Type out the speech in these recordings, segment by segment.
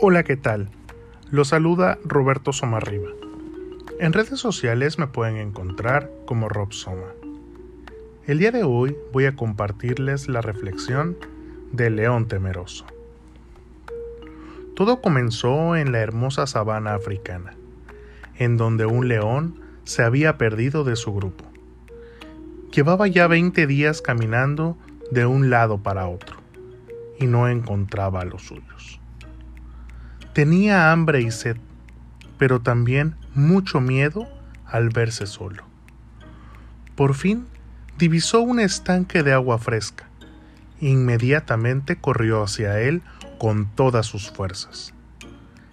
Hola, ¿qué tal? Lo saluda Roberto Somarriba. En redes sociales me pueden encontrar como Rob Soma. El día de hoy voy a compartirles la reflexión del león temeroso. Todo comenzó en la hermosa sabana africana, en donde un león se había perdido de su grupo. Llevaba ya 20 días caminando de un lado para otro y no encontraba a los suyos. Tenía hambre y sed, pero también mucho miedo al verse solo. Por fin divisó un estanque de agua fresca. Inmediatamente corrió hacia él con todas sus fuerzas.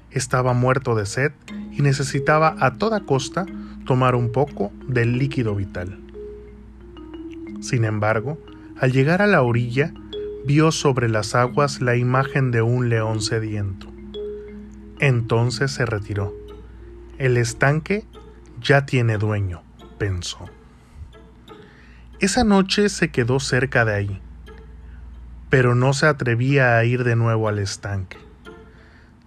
Estaba muerto de sed y necesitaba a toda costa tomar un poco del líquido vital. Sin embargo, al llegar a la orilla, vio sobre las aguas la imagen de un león sediento. Entonces se retiró. El estanque ya tiene dueño, pensó. Esa noche se quedó cerca de ahí, pero no se atrevía a ir de nuevo al estanque.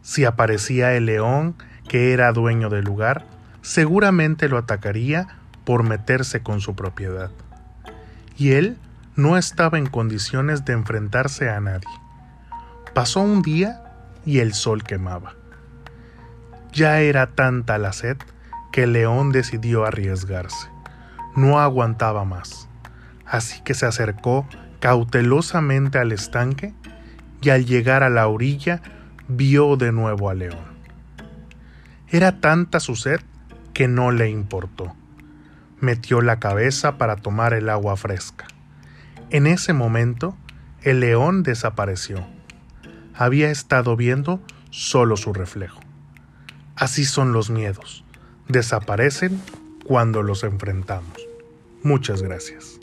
Si aparecía el león, que era dueño del lugar, seguramente lo atacaría por meterse con su propiedad. Y él no estaba en condiciones de enfrentarse a nadie. Pasó un día y el sol quemaba. Ya era tanta la sed que león decidió arriesgarse. No aguantaba más. Así que se acercó cautelosamente al estanque y al llegar a la orilla vio de nuevo al león. Era tanta su sed que no le importó. Metió la cabeza para tomar el agua fresca. En ese momento, el león desapareció. Había estado viendo solo su reflejo. Así son los miedos. Desaparecen cuando los enfrentamos. Muchas gracias.